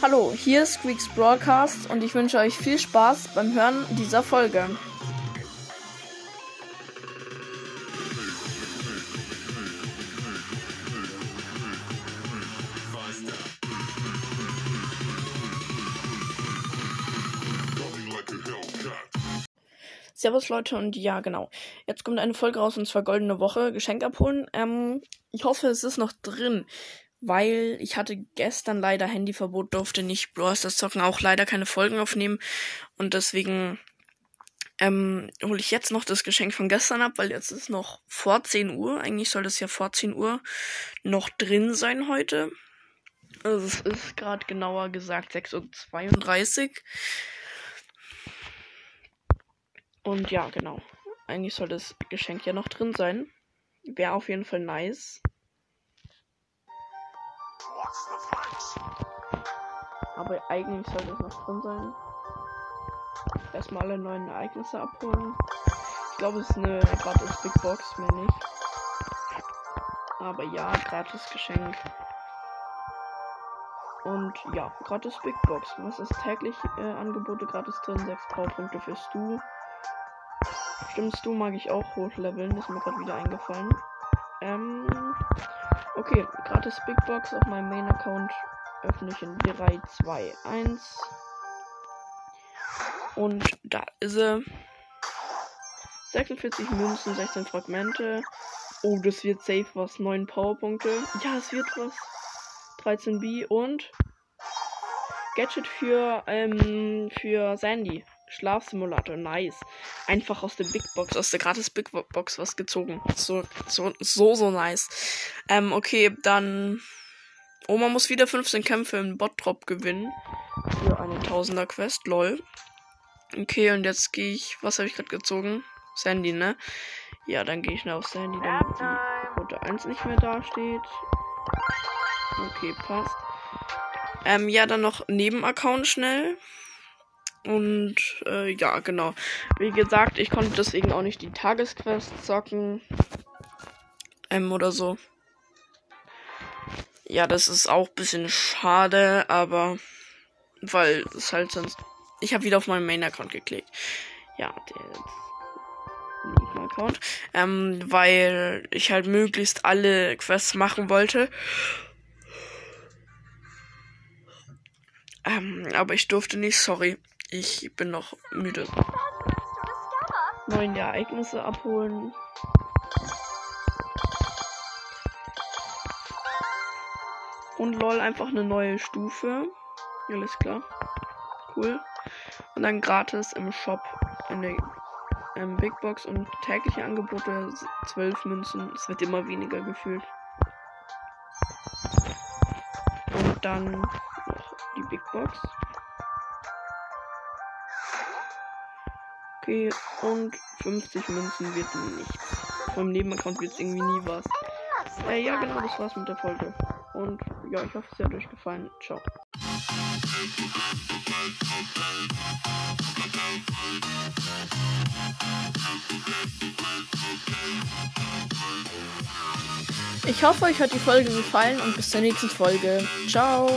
Hallo, hier ist Squeaks Broadcast und ich wünsche euch viel Spaß beim Hören dieser Folge. Servus Leute und ja, genau. Jetzt kommt eine Folge raus und zwar Goldene Woche, Geschenk abholen. Ähm, ich hoffe, es ist noch drin, weil ich hatte gestern leider Handyverbot, durfte nicht Brawl Stars zocken, auch leider keine Folgen aufnehmen und deswegen ähm, hole ich jetzt noch das Geschenk von gestern ab, weil jetzt ist noch vor 10 Uhr. Eigentlich soll das ja vor 10 Uhr noch drin sein heute. Also es ist gerade genauer gesagt 6.32 Uhr. Und ja, genau. Eigentlich soll das Geschenk ja noch drin sein. Wäre auf jeden Fall nice. Aber eigentlich sollte es noch drin sein. Erstmal alle neuen Ereignisse abholen. Ich glaube, es ist eine gratis Big Box, mehr nicht. Aber ja, gratis Geschenk. Und ja, gratis Big Box. Was ist täglich äh, Angebote gratis drin? 6 Powerpunkte für Stu. Stimmt, Stu mag ich auch hochleveln. Das ist mir gerade wieder eingefallen. Ähm, okay, gratis Big Box auf meinem Main Account öffne ich in 3, 2, 1. Und da ist er. 46 Münzen, 16 Fragmente. Oh, das wird safe was. 9 Powerpunkte. Ja, es wird was. 13 B und Gadget für, ähm, für Sandy. Schlafsimulator, nice. Einfach aus der Big Box, aus der gratis Big Box was gezogen. So, so, so, so nice. Ähm, okay, dann. Man muss wieder 15 Kämpfe im Bot-Drop gewinnen. Für eine Tausender Quest, lol. Okay, und jetzt gehe ich. Was habe ich gerade gezogen? Sandy, ne? Ja, dann gehe ich nach auf Sandy, damit die Route 1 nicht mehr dasteht. Okay, passt. Ähm, ja, dann noch Nebenaccount schnell. Und äh, ja, genau. Wie gesagt, ich konnte deswegen auch nicht die Tagesquest zocken. Ähm, oder so. Ja, das ist auch ein bisschen schade, aber weil es halt sonst. Ich habe wieder auf meinen Main-Account geklickt. Ja, der Account. Ähm, weil ich halt möglichst alle Quests machen wollte. Ähm, aber ich durfte nicht, sorry. Ich bin noch müde. Neuen Ereignisse abholen. Und lol, einfach eine neue Stufe. Alles klar. Cool. Und dann gratis im Shop in der ähm, Big Box und tägliche Angebote 12 Münzen. Es wird immer weniger gefühlt. Und dann noch die Big Box. Okay, und 50 Münzen wird nichts. Vom Nebenaccount wird es irgendwie nie was. Äh, ja, genau, das war's mit der Folge. Und ja, ich hoffe, es hat euch gefallen. Ciao. Ich hoffe, euch hat die Folge gefallen und bis zur nächsten Folge. Ciao.